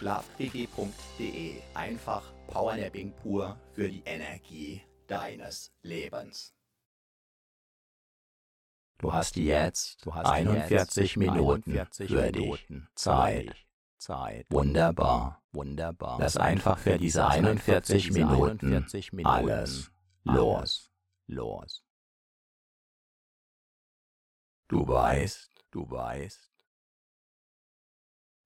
Schlafquickie.de. Einfach Powernapping pur für die Energie deines Lebens. Du hast jetzt du hast 41 Minuten 41 für dich Zeit. Zeit. Wunderbar, wunderbar. Lass einfach für diese 41 Minuten, 41 Minuten alles los, los. Du weißt, du weißt,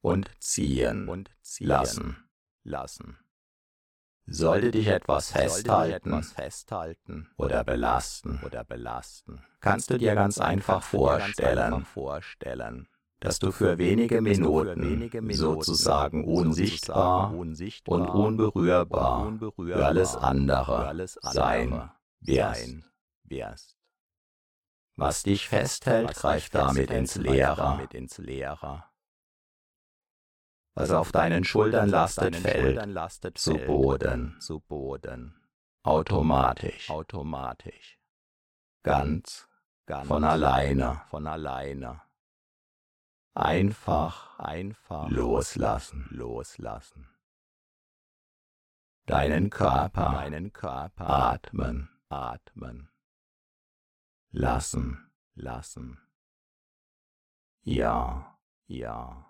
und ziehen, und ziehen lassen, lassen. Sollte dich etwas festhalten, etwas festhalten oder belasten, oder belasten, kannst du dir ganz einfach vorstellen, ganz einfach vorstellen dass du für wenige Minuten sozusagen unsichtbar und unberührbar für alles andere sein wirst. Was dich festhält, greift damit ins Leere. Was auf deinen Schultern lastet, fällt zu Boden, zu Boden, automatisch, automatisch, ganz, ganz von alleine, von alleine. Einfach, einfach loslassen, loslassen. Deinen Körper, deinen Körper atmen, atmen. Lassen, lassen. Ja, ja.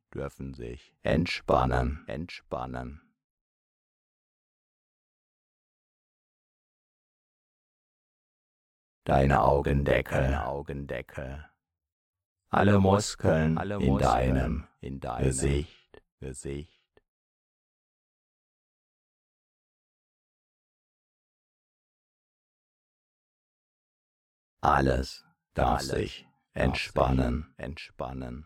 dürfen sich entspannen, entspannen. Deine Augendeckel, deine Augendeckel. Alle Muskeln, Alle Muskeln in deinem, in deinem Gesicht, Gesicht Alles darf sich entspannen, entspannen.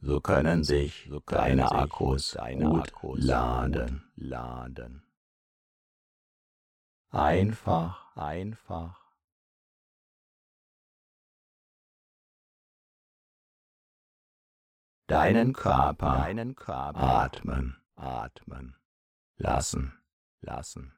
So können sich So können deine Akkus deine gut Akkus laden. laden. Einfach Einfach deinen Körper deinen Körper atmen atmen lassen. lassen.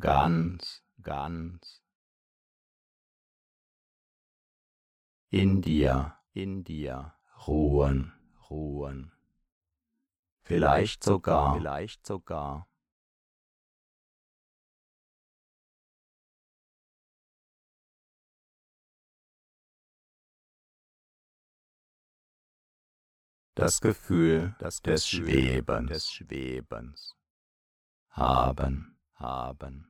Ganz Ganz in dir in dir ruhen. ruhen. Vielleicht sogar Vielleicht sogar das Gefühl das des Gefühl Schwebens des Schwebens haben. haben.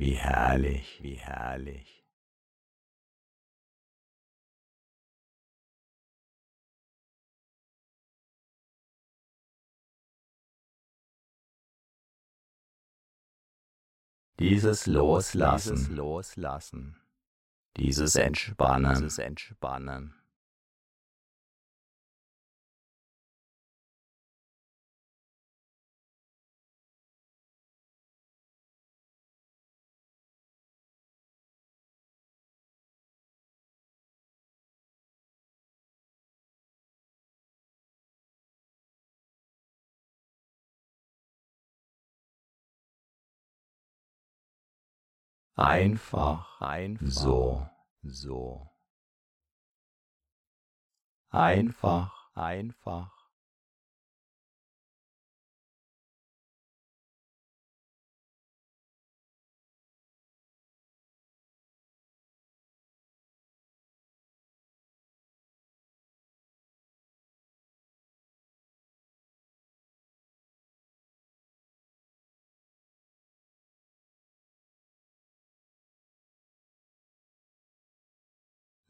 Wie herrlich. Wie herrlich. Dieses Loslassen, Dieses Loslassen, dieses Entspannen, dieses Entspannen, einfach einfach so, so, einfach einfach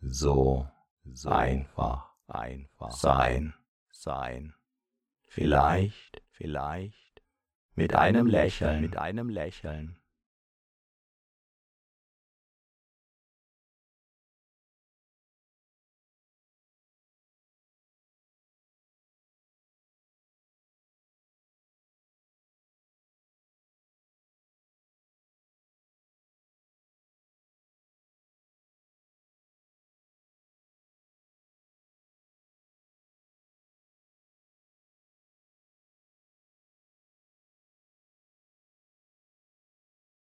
so so einfach einfach sein. sein. Vielleicht Vielleicht mit einem Lächeln, mit einem Lächeln,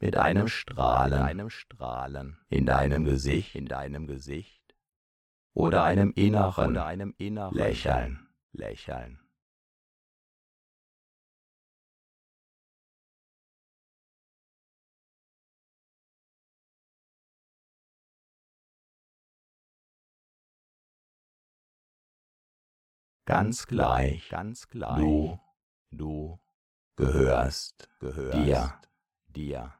mit einem Strahlen, einem Strahlen in deinem Gesicht, in deinem Gesicht oder einem inneren, oder einem inneren Lächeln. Lächeln. Ganz gleich, ganz gleich, du, du gehörst, gehörst dir, dir.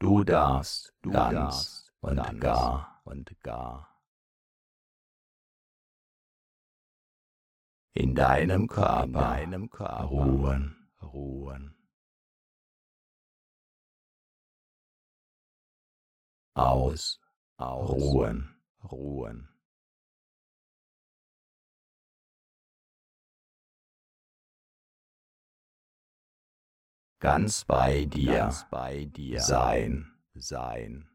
Du darfst, Du ganz darfst und ganz gar und gar in deinem in Körper deinem Körper ruhen. ruhen. Aus, Aus ruhen. ruhen. Ganz bei dir Ganz bei dir sein. sein.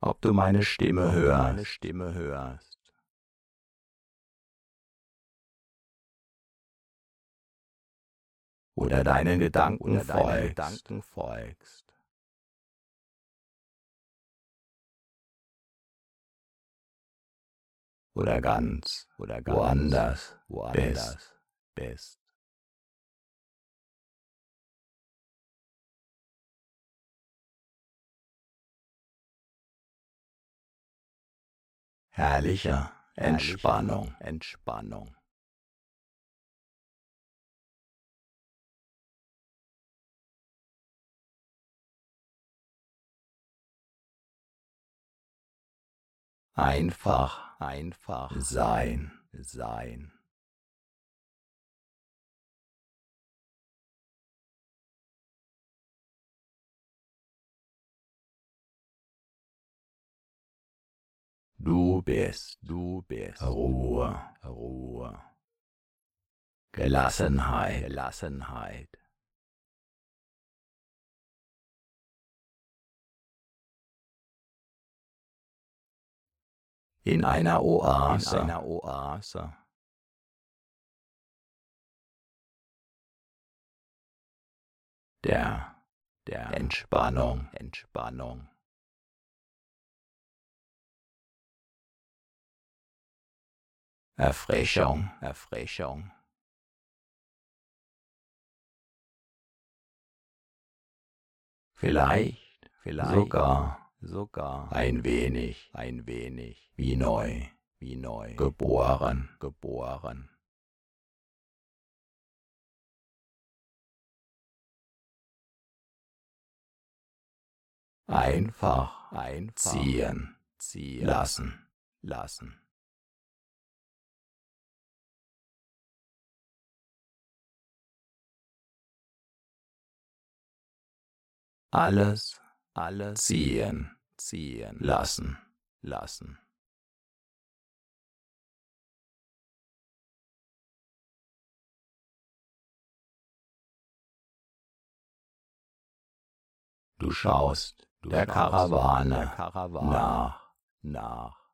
Ob du meine Stimme meine hörst. oder deinen Gedanken oder deinen folgst, Gedanken folgst. Oder ganz Oder ganz woanders woanders bist. herrlicher Herrliche Entspannung. Entspannung. Einfach Einfach sein. sein. Du bist Du bist Ruhe, Ruhe, Gelassenheit, Gelassenheit. In einer In Oase. einer Oase. der Der Entspannung. Entspannung. Erfrischung, Erfrischung. vielleicht Vielleicht sogar sogar ein wenig ein wenig wie neu wie neu geboren. geboren. Einfach Einfach ziehen ziehen lassen. lassen. Alles Alles ziehen ziehen lassen. lassen. Du schaust Du der Karawane der Karawane nach. nach.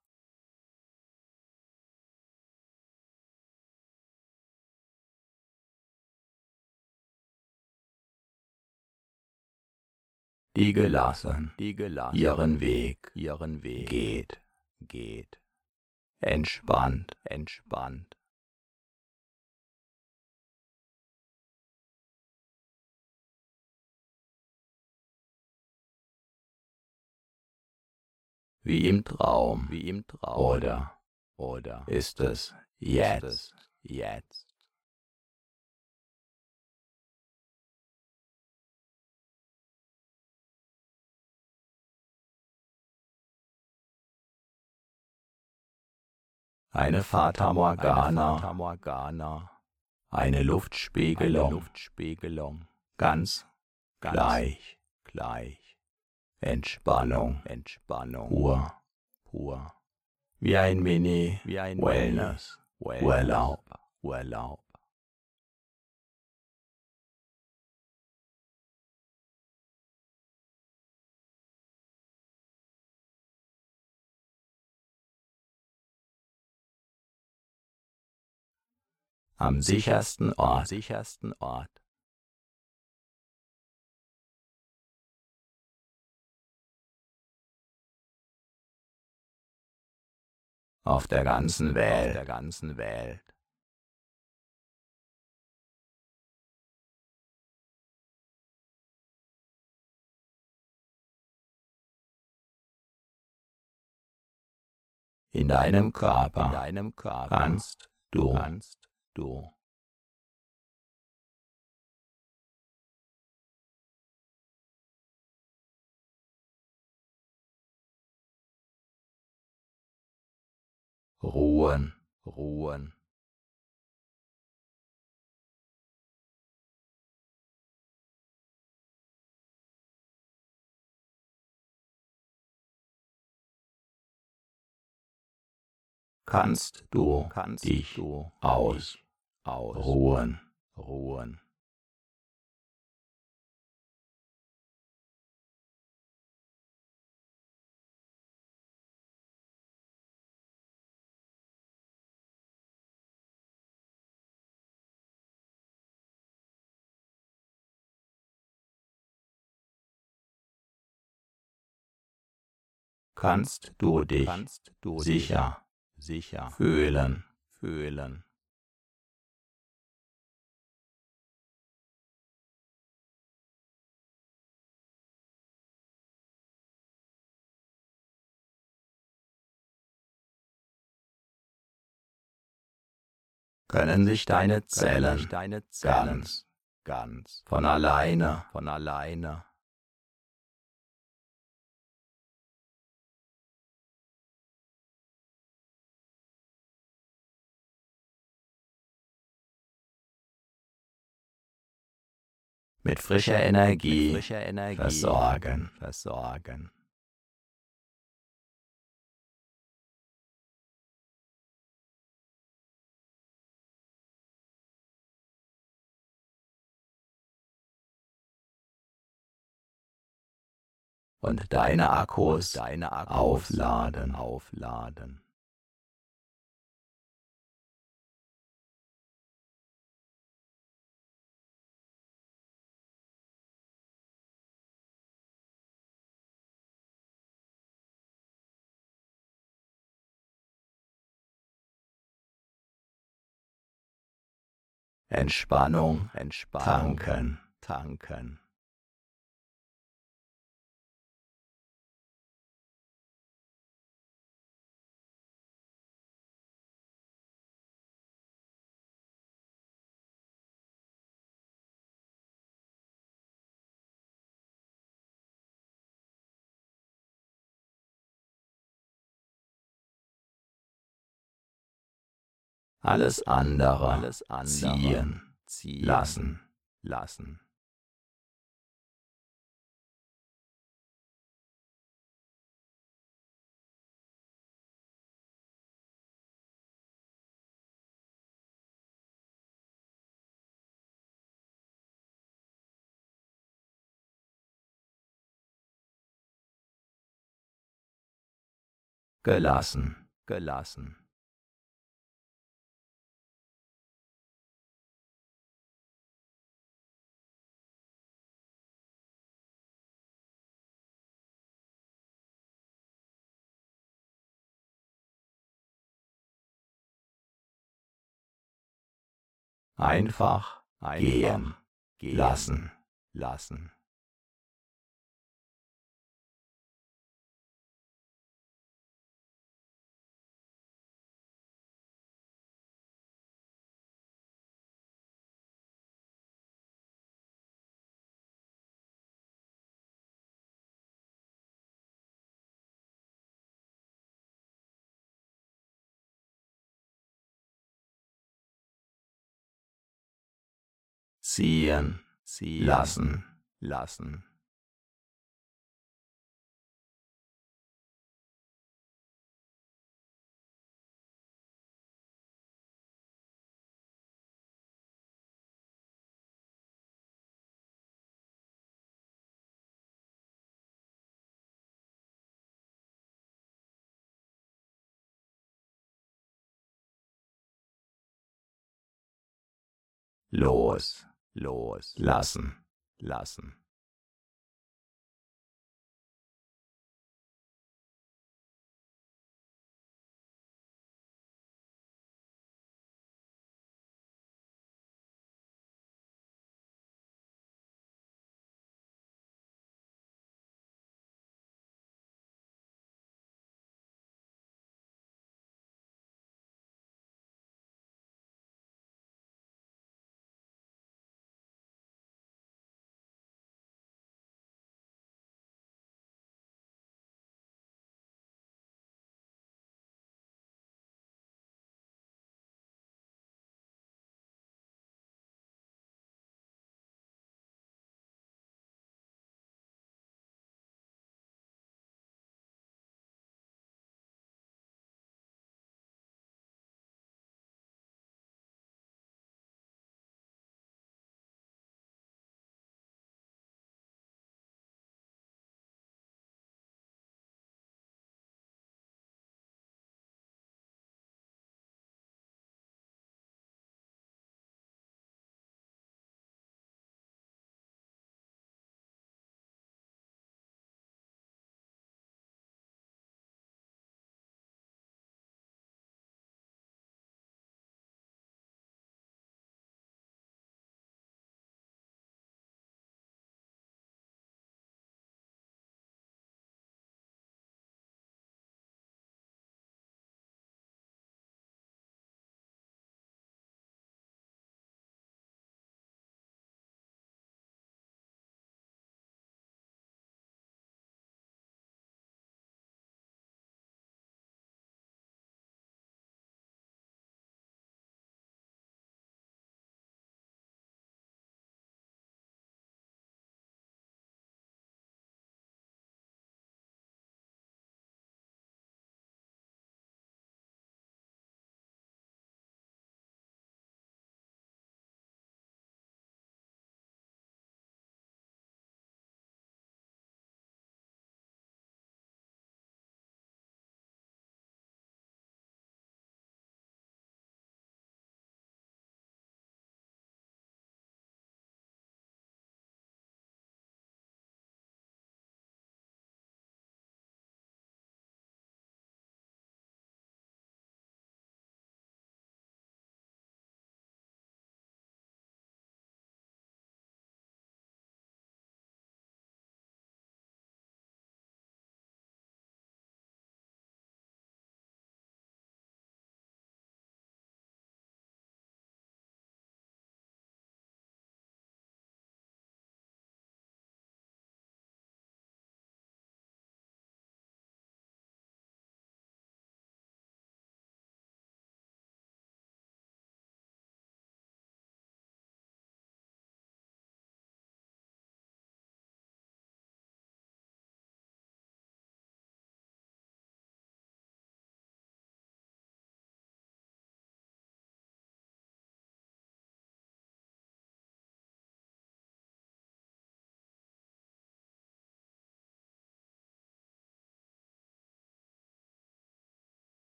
Die gelassen Die gelassen ihren Weg ihren Weg geht, geht. entspannt, Entspannt. wie im Traum. Wie im Traum. Oder Oder ist es ist jetzt? es jetzt? Eine Fata Morgana, eine Luftspiegelung, Luftspiegelung, ganz, gleich, gleich, Entspannung, Entspannung, pur, pur, wie ein Mini, wie ein Wellness, Urlaub, Urlaub. Am sichersten Ort, sichersten Ort. Auf der ganzen Welt, der ganzen Welt. In deinem Körper, in deinem Körper. Kannst du, kannst du. Ruhen, ruhen. kannst du kannst dich du aus ausruhen, ruhen. kannst du dich kannst du sicher, sicher fühlen, fühlen. Können sich deine Zellen, ganz, ganz von alleine, von alleine mit frischer Energie, mit frischer Energie versorgen, versorgen. Und deine Akkus, deine Akkus aufladen, aufladen. Entspannung, Entspannung, tanken, tanken. Alles andere, alles andere ziehen, ziehen lassen, lassen. gelassen, gelassen. Einfach, gehen lassen, lassen. Ziehen, ziehen lassen, lassen. los, los, lassen,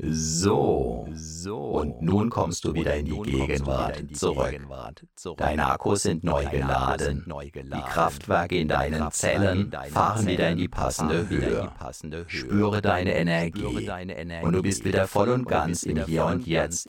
lassen. So. Und nun kommst du wieder in die Gegenwart zurück. Deine Akkus sind neu geladen. Die Kraftwerke in deinen Zellen fahren wieder in die passende Höhe. Spüre deine Energie. Und du bist wieder voll und ganz im Hier und Jetzt.